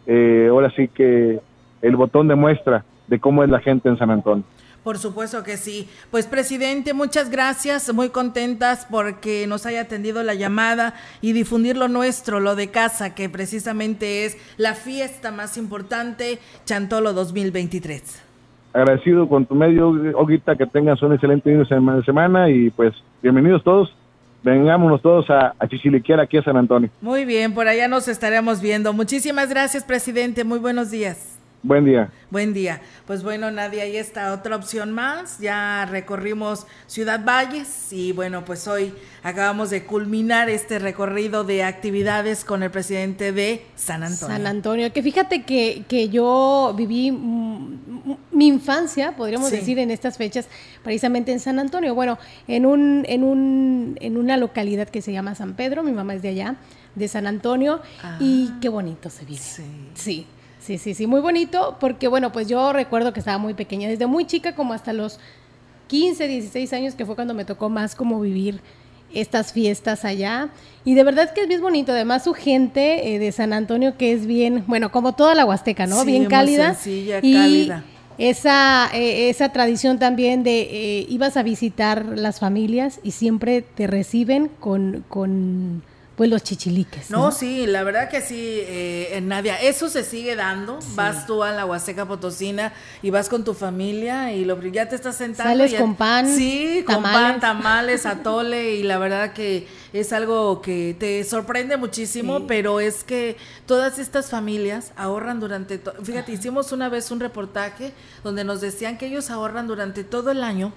[SPEAKER 19] eh, ahora sí que el botón de muestra de cómo es la gente en San Antonio.
[SPEAKER 1] Por supuesto que sí. Pues presidente, muchas gracias, muy contentas porque nos haya atendido la llamada y difundir lo nuestro, lo de casa, que precisamente es la fiesta más importante, Chantolo 2023.
[SPEAKER 19] Agradecido con tu medio, Oguita, que tengas un excelente inicio de semana y pues bienvenidos todos vengámonos todos a, a Chichiliquiar aquí a San Antonio.
[SPEAKER 1] Muy bien, por allá nos estaremos viendo. Muchísimas gracias, presidente. Muy buenos días.
[SPEAKER 19] Buen día.
[SPEAKER 1] Buen día. Pues bueno, Nadia, ahí está otra opción más. Ya recorrimos Ciudad Valles y bueno, pues hoy acabamos de culminar este recorrido de actividades con el presidente de San Antonio.
[SPEAKER 2] San Antonio, que fíjate que, que yo viví mi infancia, podríamos decir, en estas fechas, precisamente en San Antonio. Bueno, en, un, en, un, en una localidad que se llama San Pedro, mi mamá es de allá, de San Antonio, y ah. qué bonito se vive. Sí. sí. Sí, sí, sí, muy bonito, porque bueno, pues yo recuerdo que estaba muy pequeña, desde muy chica como hasta los 15, 16 años, que fue cuando me tocó más como vivir estas fiestas allá. Y de verdad que es bien bonito, además su gente eh, de San Antonio que es bien, bueno, como toda la Huasteca, ¿no? bien cálida.
[SPEAKER 1] Sencilla, y cálida.
[SPEAKER 2] Esa, eh, esa tradición también de eh, ibas a visitar las familias y siempre te reciben con, con pues los chichiliques.
[SPEAKER 1] No, sí, la verdad que sí, eh, Nadia, eso se sigue dando. Vas tú a la Huasteca Potosina y vas con tu familia y lo, ya te estás sentando.
[SPEAKER 2] Sales con pan.
[SPEAKER 1] Sí, con pan, tamales, atole y la verdad que es algo que te sorprende muchísimo, pero es que todas estas familias ahorran durante, fíjate, hicimos una vez un reportaje donde nos decían que ellos ahorran durante todo el año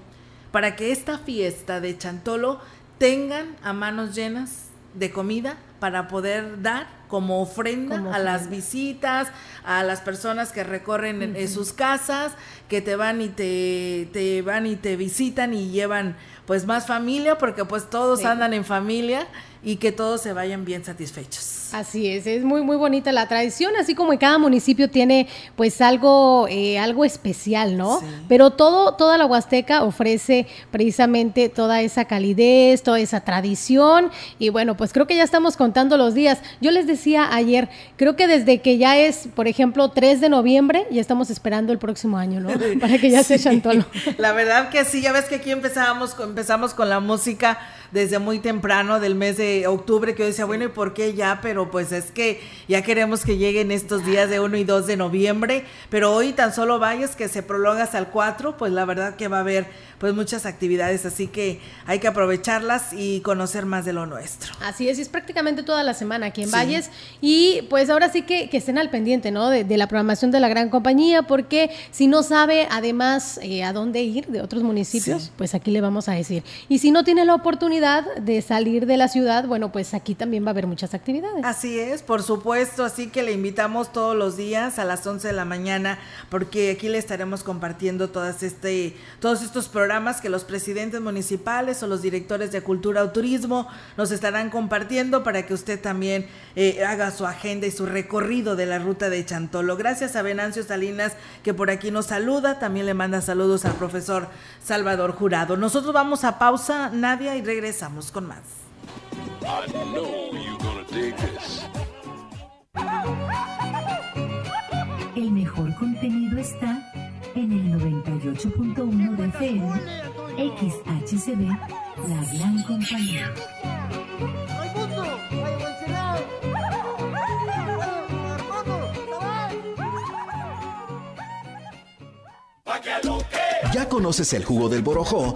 [SPEAKER 1] para que esta fiesta de Chantolo tengan a manos llenas de comida para poder dar como ofrenda, a las visitas, a las personas que recorren en, sus casas, que te van y te, te, van y te visitan y llevan pues más familia, porque pues todos andan en familia y que todos se vayan bien satisfechos.
[SPEAKER 2] Así es, es muy muy bonita la tradición, así como en cada municipio tiene pues algo eh, algo especial, ¿no? Pero todo toda la Huasteca ofrece precisamente toda esa calidez, toda esa tradición y bueno, pues creo que ya estamos contando los días. Yo les decía ayer, creo que desde que ya es, por ejemplo, 3 de noviembre, ya estamos esperando el próximo año, ¿no? Para que ya se chantolo.
[SPEAKER 1] La verdad que sí, ya ves que aquí empezábamos empezamos con la música desde muy temprano del mes de octubre que yo decía, bueno, ¿y por qué ya? Pero pues es que ya queremos que lleguen estos días de 1 y 2 de noviembre, pero hoy tan solo vayas que se prolonga hasta el 4, pues la verdad que va a haber pues muchas actividades, así que hay que aprovecharlas y conocer más de lo nuestro.
[SPEAKER 2] Así es, es prácticamente toda la semana aquí en Valles y pues ahora sí que, estén al pendiente, ¿no? De, la programación de la gran compañía, porque si no sabe además eh, a dónde ir de otros municipios, pues aquí le vamos a decir. Y si no tiene la oportunidad de salir de la ciudad, bueno, pues aquí también va a haber muchas actividades.
[SPEAKER 1] Así es, por supuesto, así que le invitamos todos los días a las 11 de la mañana, porque aquí le estaremos compartiendo todas este, todos estos programas que los presidentes municipales o los directores de cultura o turismo nos estarán compartiendo para que usted también eh, haga su agenda y su recorrido de la ruta de Chantolo. Gracias a Venancio Salinas que por aquí nos saluda, también le manda saludos al profesor Salvador Jurado. Nosotros vamos a pausa, Nadia, y regresamos con más.
[SPEAKER 4] El mejor contenido está en el 98.1 de FM, XHCB, La Gran Compañía.
[SPEAKER 20] ¿Ya conoces el jugo del Borojó?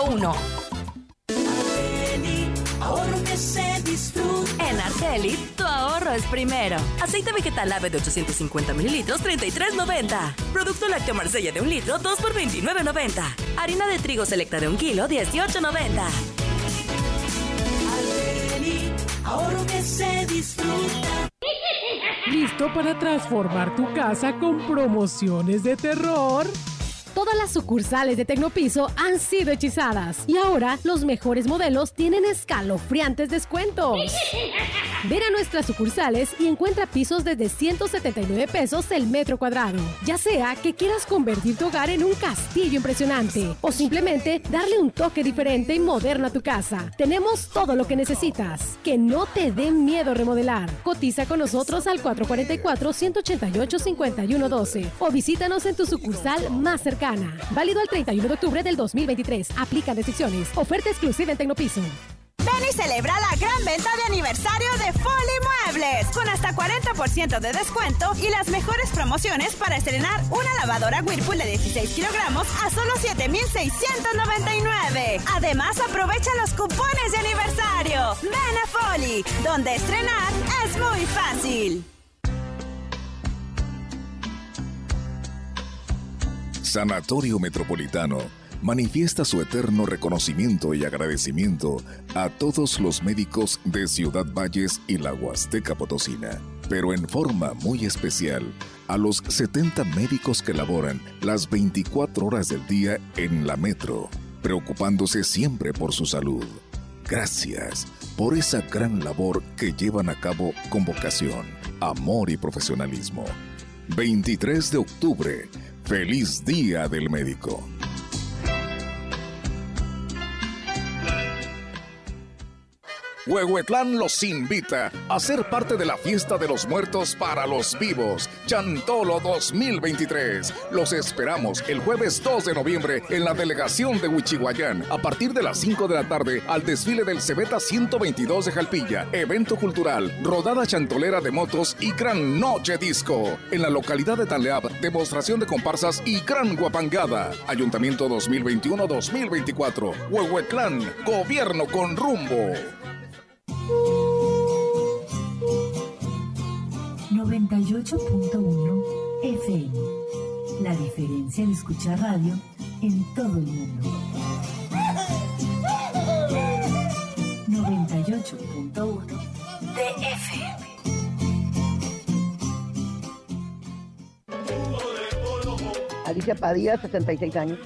[SPEAKER 21] B001.
[SPEAKER 22] Ahorro que se disfruta.
[SPEAKER 23] En Arceli, tu ahorro es primero. Aceite vegetal ave de 850 mililitros, 33.90. Producto lácteo Marsella de un litro, 2 por 29.90. Harina de trigo selecta de un kilo, 18.90.
[SPEAKER 22] Ahorro que se disfruta.
[SPEAKER 2] ¿Listo para transformar tu casa con promociones de terror? Todas las sucursales de Tecnopiso han sido hechizadas y ahora los mejores modelos tienen escalofriantes descuentos. Ven a nuestras sucursales y encuentra pisos desde 179 pesos el metro cuadrado. Ya sea que quieras convertir tu hogar en un castillo impresionante o simplemente darle un toque diferente y moderno a tu casa. Tenemos todo lo que necesitas. Que no te dé miedo remodelar. Cotiza con nosotros al 444-188-5112 o visítanos en tu sucursal más cercana. Válido el 31 de octubre del 2023. Aplica restricciones. Oferta exclusiva en Tecnopiso.
[SPEAKER 5] Ven y celebra la gran venta de aniversario de Folly Muebles con hasta 40% de descuento y las mejores promociones para estrenar una lavadora Whirlpool de 16 kilogramos a solo 7,699. Además, aprovecha los cupones de aniversario. Ven a Folly, donde estrenar es muy fácil.
[SPEAKER 16] Sanatorio Metropolitano manifiesta su eterno reconocimiento y agradecimiento a todos los médicos de Ciudad Valles y la Huasteca Potosina, pero en forma muy especial a los 70 médicos que laboran las 24 horas del día en la metro, preocupándose siempre por su salud. Gracias por esa gran labor que llevan a cabo con vocación, amor y profesionalismo. 23 de octubre, Feliz Día del Médico. Huehuetlán los invita a ser parte de la fiesta de los muertos para los vivos, Chantolo 2023. Los esperamos el jueves 2 de noviembre en la delegación de Huichihuayán a partir de las 5 de la tarde al desfile del Cebeta 122 de Jalpilla, evento cultural, rodada chantolera de motos y gran noche disco. En la localidad de Tanleab, demostración de comparsas y gran guapangada. Ayuntamiento 2021-2024. Huehuetlán, gobierno con rumbo.
[SPEAKER 4] 98.1 FM. La diferencia de escuchar radio en todo el mundo. 98.1 de FM.
[SPEAKER 24] Alicia Padilla, 66 años.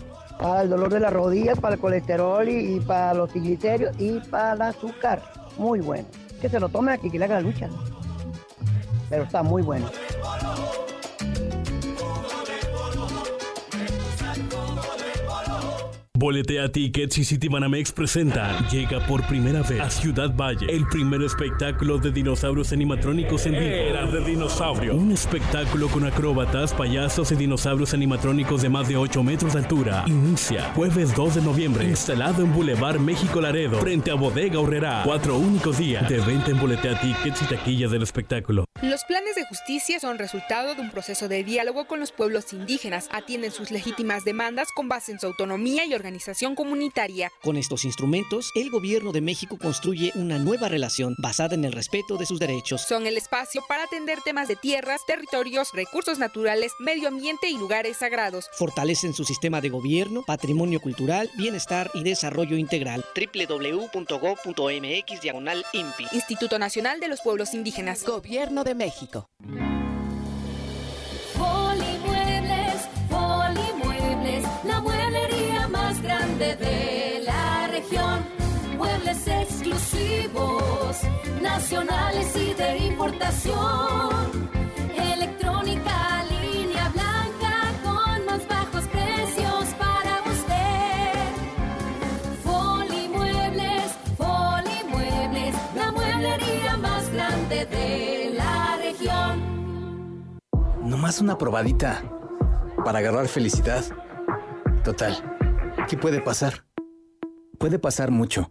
[SPEAKER 24] Para el dolor de las rodillas, para el colesterol y, para los triglicéridos y para el azúcar. Muy bueno. Que se lo tome aquí, que le haga la lucha. Pero está muy bueno.
[SPEAKER 6] Boletea Tickets y Citibanamex presenta Llega por primera vez a Ciudad Valle el primer espectáculo de dinosaurios animatrónicos en vivo. Era de dinosaurio. Un espectáculo con acróbatas, payasos y dinosaurios animatrónicos de más de 8 metros de altura. Inicia jueves 2 de noviembre, instalado en Boulevard México Laredo, frente a Bodega Horrera. Cuatro únicos días de venta en Boletea Tickets y taquillas del espectáculo.
[SPEAKER 25] Los planes de justicia son resultado de un proceso de diálogo con los pueblos indígenas, atienden sus legítimas demandas con base en su autonomía y organización comunitaria.
[SPEAKER 26] Con estos instrumentos, el gobierno de México construye una nueva relación basada en el respeto de sus derechos.
[SPEAKER 25] Son el espacio para atender temas de tierras, territorios, recursos naturales, medio ambiente y lugares sagrados.
[SPEAKER 26] Fortalecen su sistema de gobierno, patrimonio cultural, bienestar y desarrollo integral. www.gov.mx diagonal INPI.
[SPEAKER 25] Instituto Nacional de los Pueblos Indígenas.
[SPEAKER 15] Gobierno de México.
[SPEAKER 22] nacionales y de importación. Electrónica, línea blanca con más bajos precios para usted.
[SPEAKER 15] Folimuebles, Folimuebles, la mueblería más grande de la región.
[SPEAKER 27] Nomás una probadita para agarrar felicidad. Total, ¿qué puede pasar? Puede pasar mucho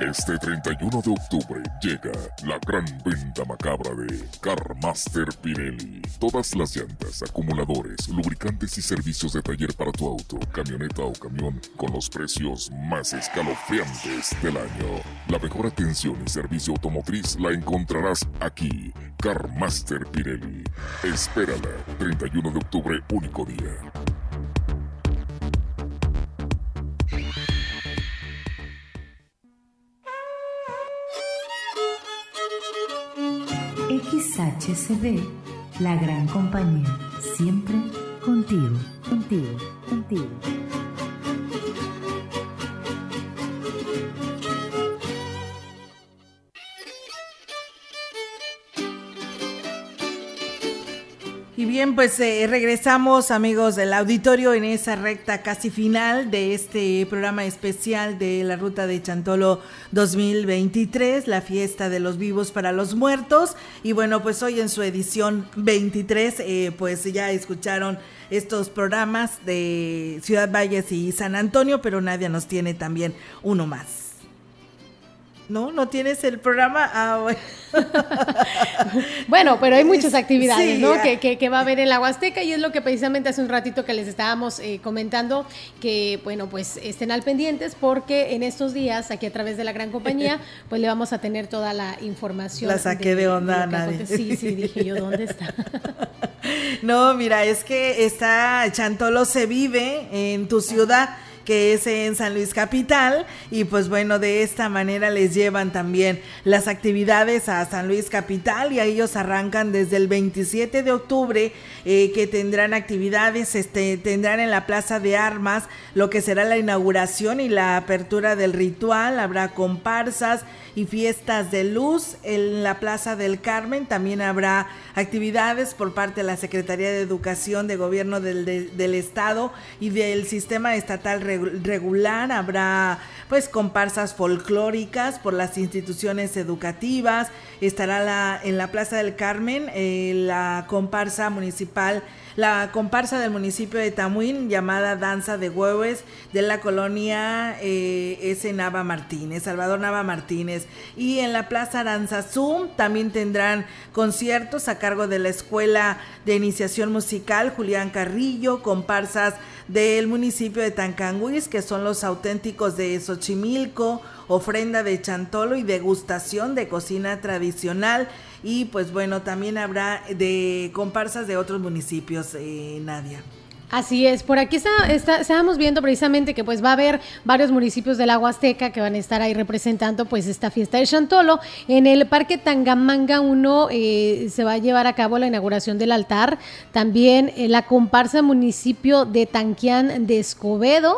[SPEAKER 7] Este 31 de octubre llega la gran venta macabra de Carmaster Pirelli. Todas las llantas, acumuladores, lubricantes y servicios de taller para tu auto, camioneta o camión con los precios más escalofriantes del año. La mejor atención y servicio automotriz la encontrarás aquí. Carmaster Pirelli. Espérala, 31 de octubre, único día.
[SPEAKER 4] XHCD, la gran compañía, siempre contigo, contigo, contigo.
[SPEAKER 1] Bien, pues eh, regresamos amigos del auditorio en esa recta casi final de este programa especial de la Ruta de Chantolo 2023, la fiesta de los vivos para los muertos. Y bueno, pues hoy en su edición 23, eh, pues ya escucharon estos programas de Ciudad Valles y San Antonio, pero nadie nos tiene también uno más. ¿No? ¿No tienes el programa? Ah, bueno.
[SPEAKER 2] bueno, pero hay muchas actividades, ¿no? Que, que, va a haber en la Huasteca y es lo que precisamente hace un ratito que les estábamos eh, comentando, que bueno, pues estén al pendientes porque en estos días, aquí a través de la gran compañía, pues le vamos a tener toda la información.
[SPEAKER 1] La saqué de, onda a nadie.
[SPEAKER 2] Sí, sí, dije yo, ¿dónde está?
[SPEAKER 1] no, mira, es que está Chantolo se vive en tu ciudad que es en San Luis Capital y pues bueno, de esta manera les llevan también las actividades a San Luis Capital y a ellos arrancan desde el 27 de octubre eh, que tendrán actividades, este, tendrán en la Plaza de Armas lo que será la inauguración y la apertura del ritual, habrá comparsas, y fiestas de luz en la Plaza del Carmen. También habrá actividades por parte de la Secretaría de Educación de Gobierno del, del Estado y del Sistema Estatal Regular. Habrá pues comparsas folclóricas por las instituciones educativas. Estará la, en la Plaza del Carmen eh, la comparsa municipal la comparsa del municipio de Tamuín llamada Danza de Hueves de la colonia eh, S. Nava Martínez, Salvador Nava Martínez. Y en la Plaza Aranzazú también tendrán conciertos a cargo de la Escuela de Iniciación Musical Julián Carrillo, comparsas del municipio de Tancanguis, que son los auténticos de Xochimilco, ofrenda de chantolo y degustación de cocina tradicional. Y pues bueno, también habrá de comparsas de otros municipios, eh, Nadia.
[SPEAKER 2] Así es, por aquí está, estábamos viendo precisamente que pues va a haber varios municipios del agua azteca que van a estar ahí representando pues esta fiesta de Chantolo. En el Parque Tangamanga 1 eh, se va a llevar a cabo la inauguración del altar, también en la comparsa municipio de Tanquián de Escobedo.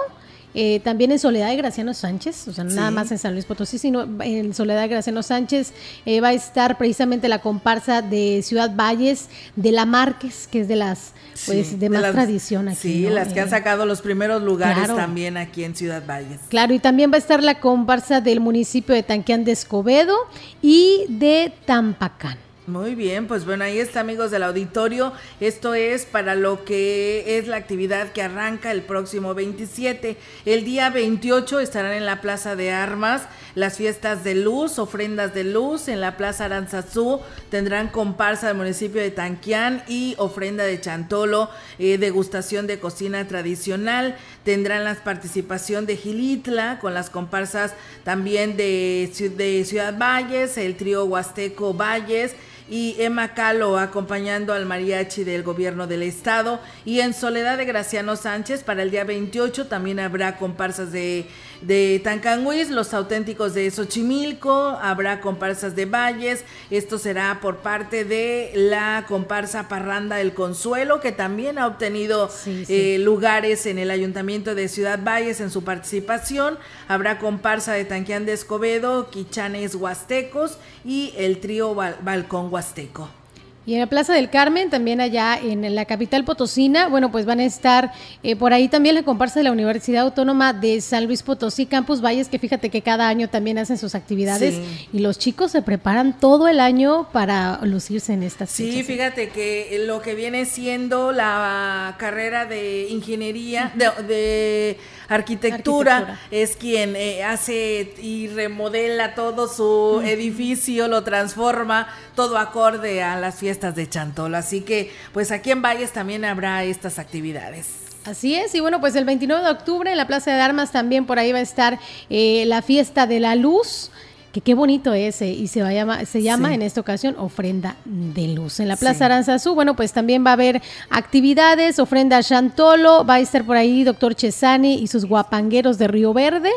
[SPEAKER 2] Eh, también en Soledad de Graciano Sánchez, o sea, nada más en San Luis Potosí, sino en Soledad de Graciano Sánchez eh, va a estar precisamente la comparsa de Ciudad Valles, de la Márquez, que es de las pues de, más tradición aquí.
[SPEAKER 1] Sí, las que han eh, sacado los primeros lugares también aquí en Ciudad Valles.
[SPEAKER 2] Claro, y también va a estar la comparsa del municipio de Tanquián de Escobedo y de Tampacán.
[SPEAKER 1] Muy bien, pues bueno, ahí está amigos del auditorio. Esto es para lo que es la actividad que arranca el próximo 27. El día 28 estarán en la Plaza de Armas las fiestas de luz, ofrendas de luz en la Plaza Aranzazú. Tendrán comparsa del municipio de Tanquián y ofrenda de Chantolo, eh, degustación de cocina tradicional. Tendrán la participación de Gilitla con las comparsas también de, de Ciudad Valles, el trío Huasteco Valles y Emma Calo acompañando al mariachi del gobierno del estado. Y en Soledad de Graciano Sánchez para el día 28 también habrá comparsas de, de Tancanhuiz, los auténticos de Xochimilco, habrá comparsas de Valles, esto será por parte de la comparsa Parranda del Consuelo que también ha obtenido eh, lugares en el ayuntamiento de Ciudad Valles en su participación, habrá comparsa de Tanquián de Escobedo, Quichanes Huastecos y el trío Balcón Huasteco.
[SPEAKER 2] Y en la Plaza del Carmen, también allá en la capital potosina, bueno, pues van a estar eh, por ahí también la comparsa de la Universidad Autónoma de San Luis Potosí, Campus Valles, que fíjate que cada año también hacen sus actividades. Y los chicos se preparan todo el año para lucirse en estas
[SPEAKER 1] Sí, fíjate que lo que viene siendo la carrera de ingeniería, de arquitectura, es quien eh, hace y remodela todo su edificio, lo transforma, todo acorde a las fiestas de Chantolo. Así que, pues aquí en Valles también habrá estas actividades.
[SPEAKER 2] Así es, y bueno, pues el 29 de octubre en la Plaza de Armas también por ahí va a estar eh, la fiesta de la luz que qué bonito es y se, va llama, se llama en esta ocasión ofrenda de luz. En la Plaza Aranzazú, bueno, pues también va a haber actividades, ofrenda a Chantolo, va a estar por ahí doctor Chesani y sus guapangueros de Río Verde,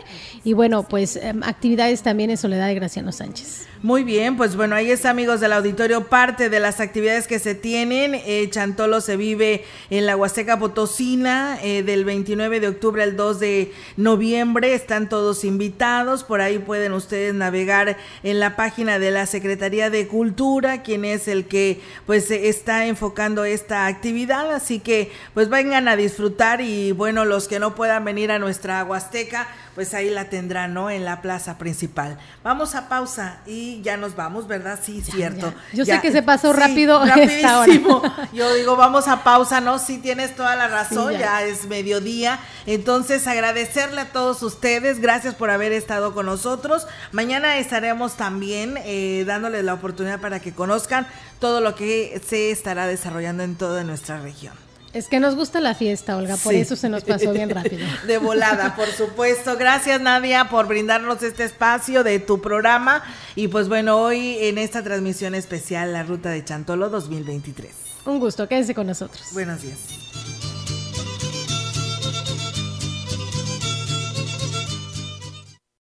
[SPEAKER 2] y bueno, pues em, actividades también en Soledad de Graciano Sánchez.
[SPEAKER 1] Muy bien, pues bueno, ahí está, amigos del auditorio, parte de las actividades que se tienen. Eh, Chantolo se vive en la Huasteca Potosina eh, del 29 de octubre al 2 de noviembre. Están todos invitados, por ahí pueden ustedes navegar en la página de la Secretaría de Cultura, quien es el que pues está enfocando esta actividad. Así que pues vengan a disfrutar y bueno, los que no puedan venir a nuestra Huasteca, pues ahí la tendrán, ¿no? En la plaza principal. Vamos a pausa y ya nos vamos, ¿verdad? Sí, cierto.
[SPEAKER 2] Yo sé que se pasó rápido
[SPEAKER 1] rapidísimo. Yo digo, vamos a pausa, ¿no? Sí, tienes toda la razón, ya. es mediodía. Entonces, agradecerle a todos ustedes, gracias por haber estado con nosotros. Mañana estaremos también eh, dándoles la oportunidad para que conozcan todo lo que se estará desarrollando en toda nuestra región.
[SPEAKER 2] Es que nos gusta la fiesta, Olga, por eso se nos pasó bien rápido.
[SPEAKER 1] De volada, por supuesto. Gracias, Nadia, por brindarnos este espacio de tu programa. Y pues bueno, hoy en esta transmisión especial, la Ruta de Chantolo 2023.
[SPEAKER 2] Un gusto, quédense con nosotros.
[SPEAKER 1] Buenos días.